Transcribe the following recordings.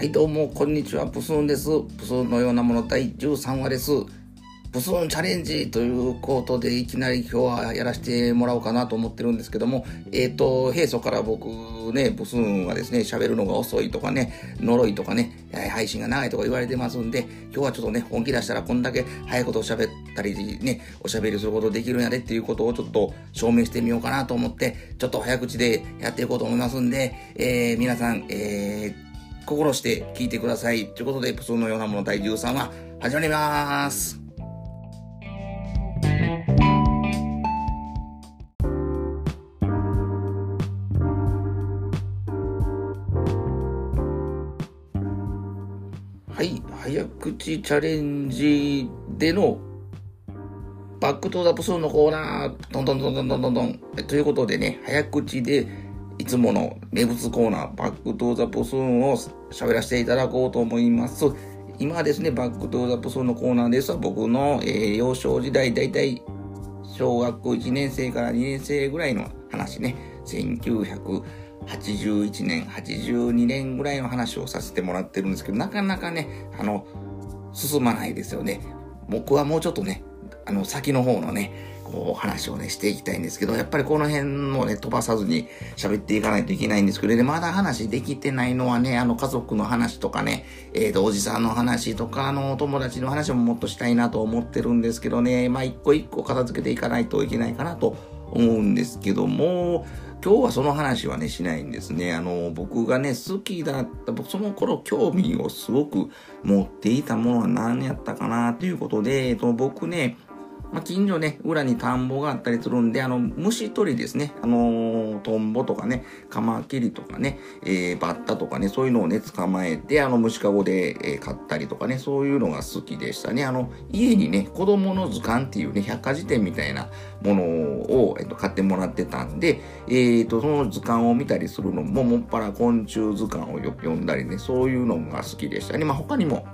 はいどうもこんにちは。プスーンです。プスーンのようなもの第13話です。プスーンチャレンジということでいきなり今日はやらせてもらおうかなと思ってるんですけどもえっ、ー、と平素から僕ねプスーンはですね喋るのが遅いとかね呪いとかね配信が長いとか言われてますんで今日はちょっとね本気出したらこんだけ早いことを喋ったりねおしゃべりすることできるんやでっていうことをちょっと証明してみようかなと思ってちょっと早口でやっていこうと思いますんで、えー、皆さんえー心して聞いてください。ということで、プスのようなもの第13話、始まります。はい、早口チャレンジでのバックトゥザプスのコーナー、どんどんどんどんどんどんどん。ということでね、早口でいつもの名物コーナー、バックトゥザプスーンを喋らせていただこうと思います。今はですね、バックトゥザプスーンのコーナーです僕の、えー、幼少時代、だいたい小学校1年生から2年生ぐらいの話ね、1981年、82年ぐらいの話をさせてもらってるんですけど、なかなかね、あの、進まないですよね。僕はもうちょっとね、あの、先の方のね、こう話をね、していきたいんですけど、やっぱりこの辺もね、飛ばさずに喋っていかないといけないんですけどね、まだ話できてないのはね、あの家族の話とかね、えっ、ー、と、おじさんの話とか、あの、お友達の話ももっとしたいなと思ってるんですけどね、まあ一個一個片付けていかないといけないかなと思うんですけども、今日はその話はね、しないんですね。あの、僕がね、好きだった、僕その頃興味をすごく持っていたものは何やったかなということで、えっと、僕ね、まあ、近所ね、裏に田んぼがあったりするんで、あの、虫取りですね。あのー、トンボとかね、カマキリとかね、えー、バッタとかね、そういうのをね、捕まえて、あの、虫かごで、えー、買ったりとかね、そういうのが好きでしたね。あの、家にね、子供の図鑑っていうね、百科事典みたいなものを、えっと、買ってもらってたんで、えっ、と、その図鑑を見たりするのも、もっぱら昆虫図鑑を読んだりね、そういうのが好きでしたね。まあ、他にも、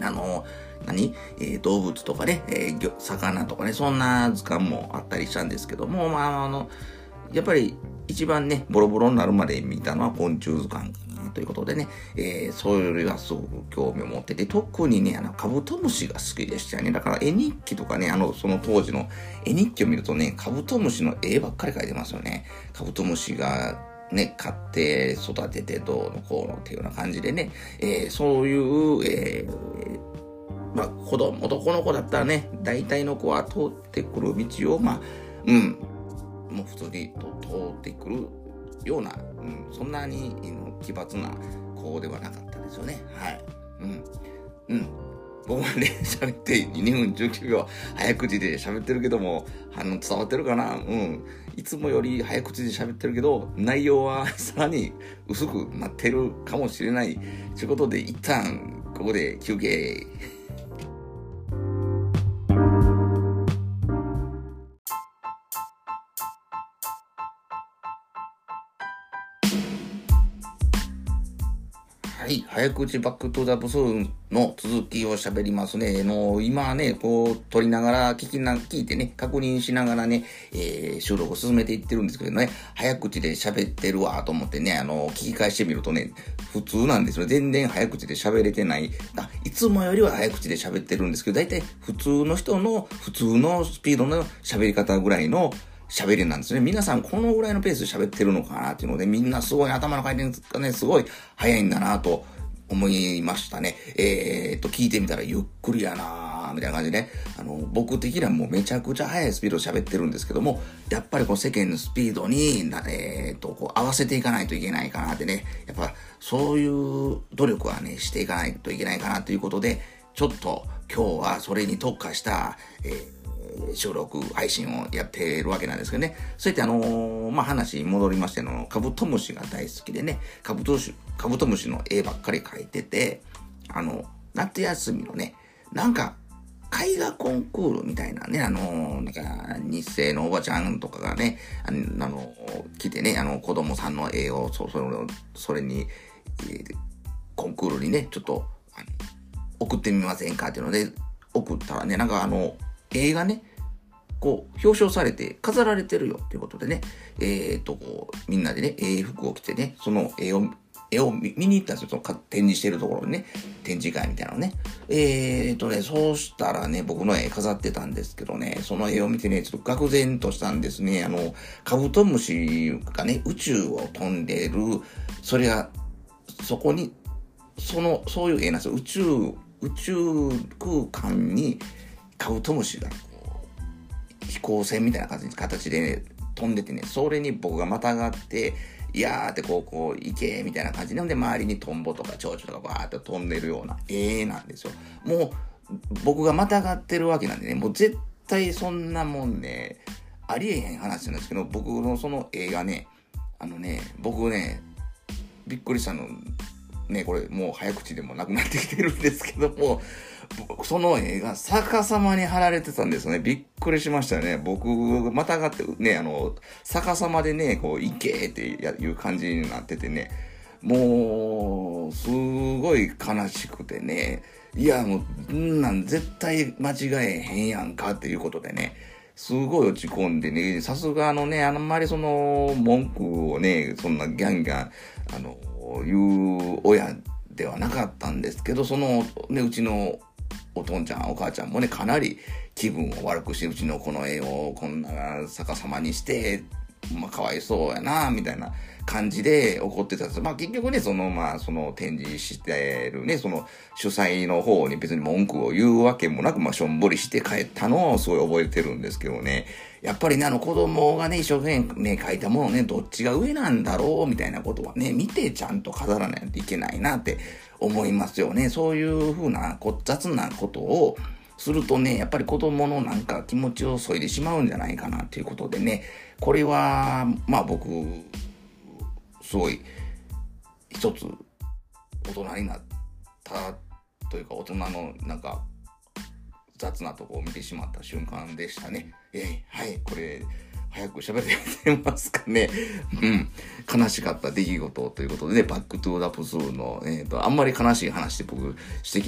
あの何、えー、動物とかね、えー、魚とかね、そんな図鑑もあったりしたんですけども、まあ、あの、やっぱり一番ね、ボロボロになるまで見たのは昆虫図鑑ということでね、えー、それはすごく興味を持ってて、特にね、あの、カブトムシが好きでしたよね。だから絵日記とかね、あの、その当時の絵日記を見るとね、カブトムシの絵ばっかり描いてますよね。カブトムシがね、買って育ててどうのこうのっていうような感じでね、えー、そういう、えー、まあ、子供、男の子だったらね、大体の子は通ってくる道を、まあ、うん、もう普通に通ってくるような、うん、そんなに奇抜な子ではなかったですよね。はい。うん。うん。ここまで、喋って2分19秒早口で喋ってるけども、あの、伝わってるかな？うん。いつもより早口で喋ってるけど、内容はさらに薄くなってるかもしれない。ということで、一旦、ここで休憩。早口バックトゥザブスの続きを喋りますね。の、今ね、こう、撮りながら、聞きな、聞いてね、確認しながらね、えー、収録を進めていってるんですけどね、早口で喋ってるわと思ってね、あの、聞き返してみるとね、普通なんですよ。全然早口で喋れてない。あ、いつもよりは早口で喋ってるんですけど、だいたい普通の人の、普通のスピードの喋り方ぐらいの、喋りなんですね。皆さんこのぐらいのペースで喋ってるのかなっていうので、みんなすごい頭の回転がね、すごい早いんだなと思いましたね。えー、っと、聞いてみたらゆっくりやなーみたいな感じでね。あの、僕的にはもうめちゃくちゃ速いスピード喋ってるんですけども、やっぱりこう世間のスピードに、えー、っと、こう合わせていかないといけないかなってね。やっぱそういう努力はね、していかないといけないかなということで、ちょっと今日はそれに特化した、えー収録、配信をやっているわけなんですけどね。そうやってあのー、まあ、話に戻りましての、カブトムシが大好きでね、カブトムシ、カブトムシの絵ばっかり描いてて、あの、夏休みのね、なんか、絵画コンクールみたいなね、あの、なんか、日生のおばちゃんとかがね、あの、来てね、あの、子供さんの絵を、そそれそれに、えー、コンクールにね、ちょっと、送ってみませんかっていうので、送ったらね、なんかあの、映画ね、こう、表彰されて飾られてるよっていうことでね、えっ、と、こう、みんなでね、ええ服を着てね、その絵を絵を見に行ったんですよ。その展示してるところにね。展示会みたいなのね。えー、とね、そうしたらね、僕の絵飾ってたんですけどね、その絵を見てね、ちょっと愕然としたんですね。あの、カブトムシがね、宇宙を飛んでる、それが、そこに、その、そういう絵なんですよ。宇宙、宇宙空間にカブトムシが飛行船みたいな感じ形でね、飛んでてね、それに僕がまたがって、いやーってこう、こう、行け、みたいな感じなので、周りにトンボとか蝶々とかバーって飛んでるような絵なんですよ。もう、僕がまたがってるわけなんでね、もう絶対そんなもんね、ありえへん話なんですけど、僕のその映画ね、あのね、僕ね、びっくりしたの、ね、これもう早口でもなくなってきてるんですけども、その映画、逆さまに貼られてたんですよね。びっくりしましたね。僕、またがってね、あの、逆さまでね、こう、行けっていう感じになっててね、もう、すごい悲しくてね、いや、もう、んなん絶対間違えへんやんかっていうことでね、すごい落ち込んでね、さすがあのね、あんまりその、文句をね、そんなギャンギャン、あの、いう親ではなかったんですけど、その、ね、うちのお父ちゃん、お母ちゃんもね、かなり気分を悪くして、うちのこの絵をこんな逆さまにして、まあ、かわいそうやな、みたいな感じで怒ってたんです。まあ、結局ね、その、まあ、その展示してるね、その主催の方に別に文句を言うわけもなく、まあ、しょんぼりして帰ったのをすごい覚えてるんですけどね。やっぱりね、あの子供がね、一生懸命ね、書いたものね、どっちが上なんだろう、みたいなことはね、見てちゃんと飾らないといけないなって思いますよね。そういうふうな雑なことをするとね、やっぱり子供のなんか気持ちを削いでしまうんじゃないかなっていうことでね、これは、まあ僕、すごい、一つ、大人になったというか、大人のなんか、雑なとこを見てしまった瞬間でしたね。えー、はい、これ、早く喋れてますかね。うん。悲しかった出来事ということでね、バックトゥーダプスーの、えっ、ー、と、あんまり悲しい話で僕指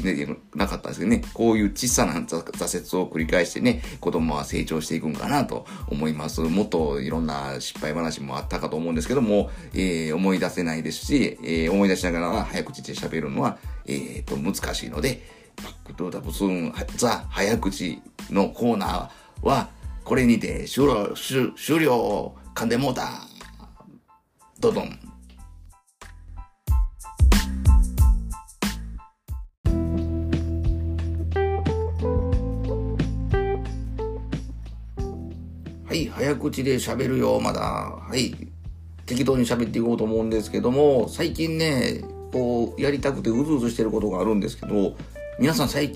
摘できなかったんですけどね、こういう小さな挫折を繰り返してね、子供は成長していくんかなと思います。もっといろんな失敗話もあったかと思うんですけども、えー、思い出せないですし、えー、思い出しながら早口で喋るのは、えっ、ー、と、難しいので、バックトゥーダプスーン、ザ・早口のコーナーは、これにて終了、終了、噛んでもうた。どどん。はい、早口で喋るよ、まだ。はい。適当に喋っていこうと思うんですけども、最近ね、こう、やりたくてうずうずしてることがあるんですけど、皆さん最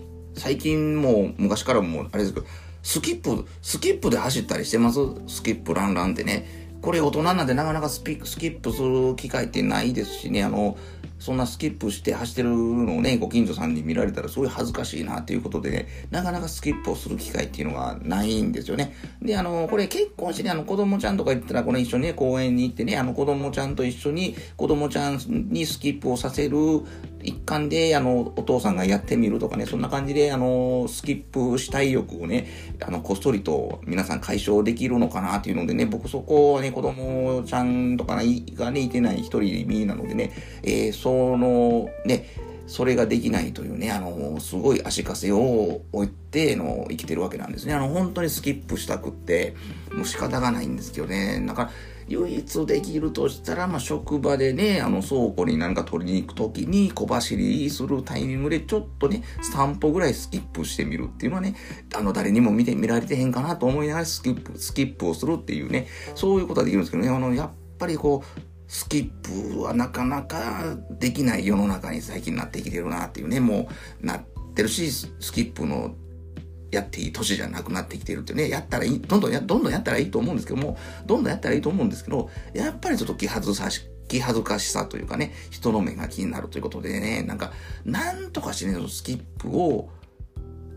近も昔からもあれですけど、スキップ、スキップで走ったりしてます？スキップランランってね。これ大人なんでなかなかスピックスキップする機会ってないですしね、あの、そんなスキップして走ってるのをね、ご近所さんに見られたらすごい恥ずかしいなっていうことでね、なかなかスキップをする機会っていうのがないんですよね。で、あの、これ結婚してね、あの子供ちゃんとか言ったら、これ一緒にね、公園に行ってね、あの子供ちゃんと一緒に子供ちゃんにスキップをさせる一環で、あの、お父さんがやってみるとかね、そんな感じで、あの、スキップしたい欲をね、あの、こっそりと皆さん解消できるのかなっていうのでね、僕そこはね、子供ちゃんとかがね、いてない一人身なのでね、えー、その、ね、それができないというね、あの、すごい足かせを置いての生きてるわけなんですね。あの、本当にスキップしたくって、もう仕方がないんですけどね。だから、唯一できるとしたら、まあ、職場でね、あの、倉庫に何か取りに行くときに小走りするタイミングでちょっとね、3歩ぐらいスキップしてみるっていうのはね、あの、誰にも見て、見られてへんかなと思いながらスキップ、スキップをするっていうね、そういうことはできるんですけどね、あの、やっぱりこう、スキップはなかなかできない世の中に最近なってきてるなっていうね、もうなってるし、スキップのやっていい年じゃなくなってきてるってね、やったらいい、どんどんや、どんどんやったらいいと思うんですけども、どんどんやったらいいと思うんですけど、やっぱりちょっと気恥ずかし、気恥ずかしさというかね、人の目が気になるということでね、なんか、なんとかしてね、スキップを、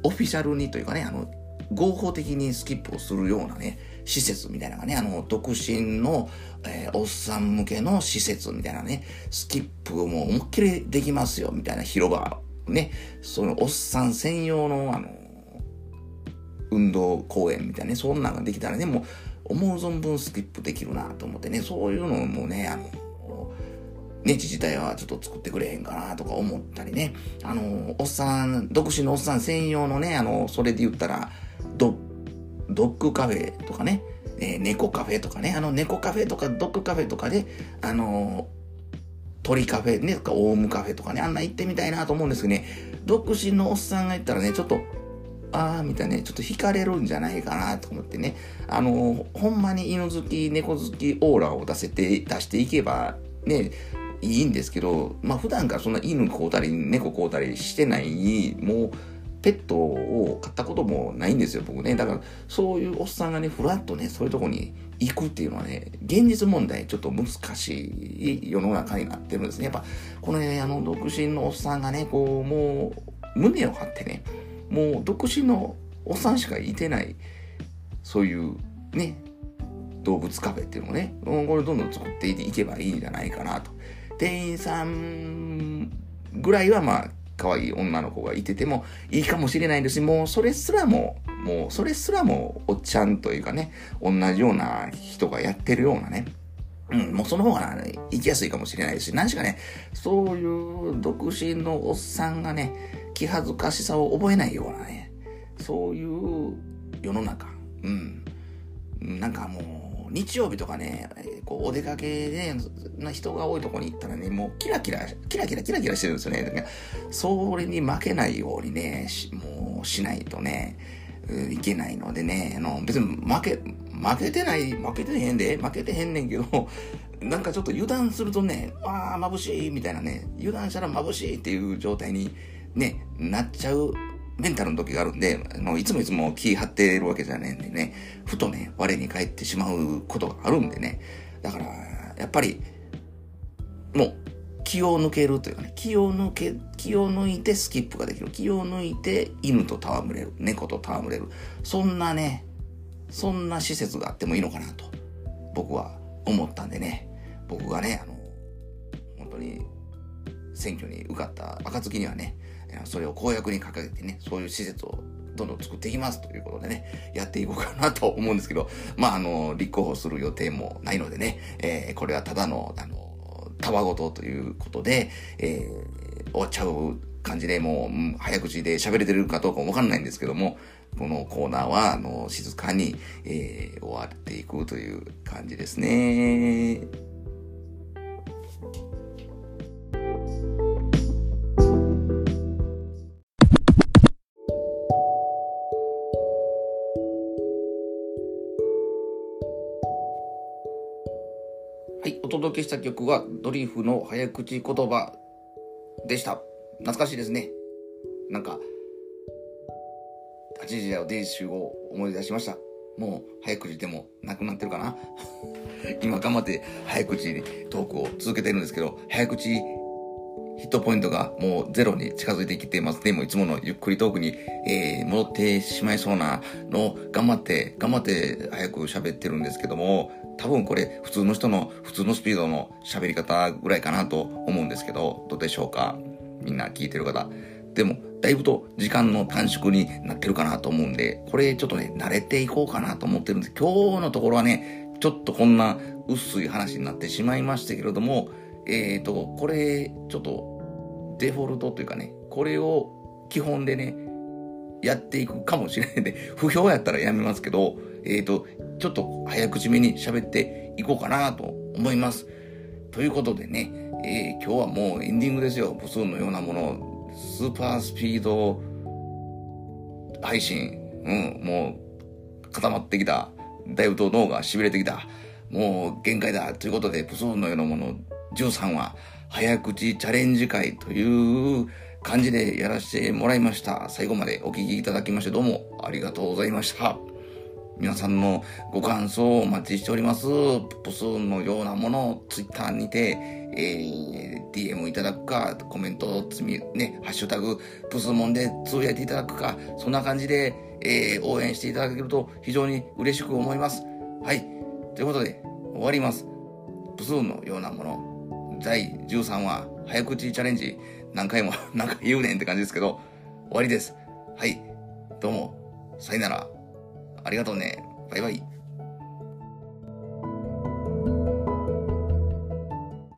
オフィシャルにというかね、あの、合法的にスキップをするようなね、施設みたいなのがね、あの、独身の、えー、おっさん向けの施設みたいなね、スキップをもう思いっきりできますよ、みたいな広場、ね、そのおっさん専用の、あの、運動公園みたいなね、そんなんができたらね、もう思う存分スキップできるなと思ってね、そういうのもね、あの、ネジ自体はちょっと作ってくれへんかなとか思ったりね。あの、おっさん、独身のおっさん専用のね、あの、それで言ったら、ドドッグカフェとかね、えー、猫カフェとかね、あの猫カフェとかドッグカフェとかで、あの鳥カフェね、とかオウムカフェとかね、あんな行ってみたいなと思うんですけどね、独身のおっさんが行ったらね、ちょっと、あーみたいなね、ちょっと惹かれるんじゃないかなと思ってね、あのほんまに犬好き、猫好きオーラを出せて、出していけば、ね、いいんですけど、まあ普段からそんな犬飼うたり、猫飼うたりしてない、もう、ペットを飼ったこともないんですよ、僕ね。だから、そういうおっさんがね、ふらっとね、そういうとこに行くっていうのはね、現実問題ちょっと難しい世の中になってるんですね。やっぱ、このね、あの、独身のおっさんがね、こう、もう、胸を張ってね、もう、独身のおっさんしかいてない、そういう、ね、動物カフェっていうのをね、これどんどん作っていけばいいんじゃないかなと。店員さんぐらいはまあ、可愛い女の子がいててもいいかもしれないですし、もうそれすらも、もうそれすらもおっちゃんというかね、同じような人がやってるようなね、うん、もうその方が、ね、行きやすいかもしれないし、何しかね、そういう独身のおっさんがね、気恥ずかしさを覚えないようなね、そういう世の中、うん、なんかもう、日曜日とかね、こうお出かけで、な人が多いとこに行ったらね、もうキラキラ、キラキラキラキラしてるんですよね。それに負けないようにね、もうしないとね、いけないのでね、あの、別に負け、負けてない、負けてへんで、負けてへんねんけど、なんかちょっと油断するとね、わあ、眩しいみたいなね、油断したら眩しいっていう状態にね、なっちゃうメンタルの時があるんで、あのいつもいつも気張ってるわけじゃねえんでね、ふとね、我に返ってしまうことがあるんでね。だから、やっぱり、もう、気を抜けるというかね、気を抜け、気を抜いてスキップができる。気を抜いて犬と戯れる。猫と戯れる。そんなね、そんな施設があってもいいのかなと、僕は思ったんでね、僕がね、あの、本当に選挙に受かった暁にはね、それを公約に掲げてね、そういう施設をどんどん作っていきますということでね、やっていこうかなと思うんですけど、まあ、あの、立候補する予定もないのでね、えー、これはただの、あの、たわごとということで、えー、終わっちゃう感じでもう、早口で喋れてるかどうかもわかんないんですけども、このコーナーは、あの、静かに、えー、終わっていくという感じですね。届けした曲はドリフの早口言葉でした。懐かしいですね。なんか、8時だよ、デイ集を思い出しました。もう早口でもなくなってるかな？今頑張って早口にトークを続けてるんですけど、早口ヒットポイントがもうゼロに近づいてきてますね。もういつものゆっくりトークに、えー、戻ってしまいそうなのを頑張って、頑張って早く喋ってるんですけども、多分これ普通の人の普通のスピードの喋り方ぐらいかなと思うんですけど、どうでしょうか？みんな聞いてる方。でも、だいぶと時間の短縮になってるかなと思うんで、これちょっとね、慣れていこうかなと思ってるんです。今日のところはね、ちょっとこんな薄い話になってしまいましたけれども、え、ー、と、これ、ちょっとデフォルトというかね、これを基本でね、やっていくかもしれないんで、不評やったらやめますけど、えっ、ー、と、ちょっと早口めに喋っていこうかなと思います。ということでね、えー、今日はもうエンディングですよ。母数のようなもの、スーパースピード配信、うん、もう固まってきた。だいぶと脳が痺れてきた。もう限界だ。ということで、プソーンのようなもの13話、早口チャレンジ会という感じでやらせてもらいました。最後までお聴きいただきましてどうもありがとうございました。皆さんのご感想をお待ちしております。ポスのようなものをツイッターにて、えー、DM いただくか、コメントを積み、ね、ハッシュタグ、プスモンでつぶやいていただくか、そんな感じで、えー、応援していただけると非常に嬉しく思います。はい。ということで、終わります。プスのようなもの、第13話、早口チャレンジ、何回も、何回言うねんって感じですけど、終わりです。はい。どうも、さよなら。ありがとうね。バイバイ。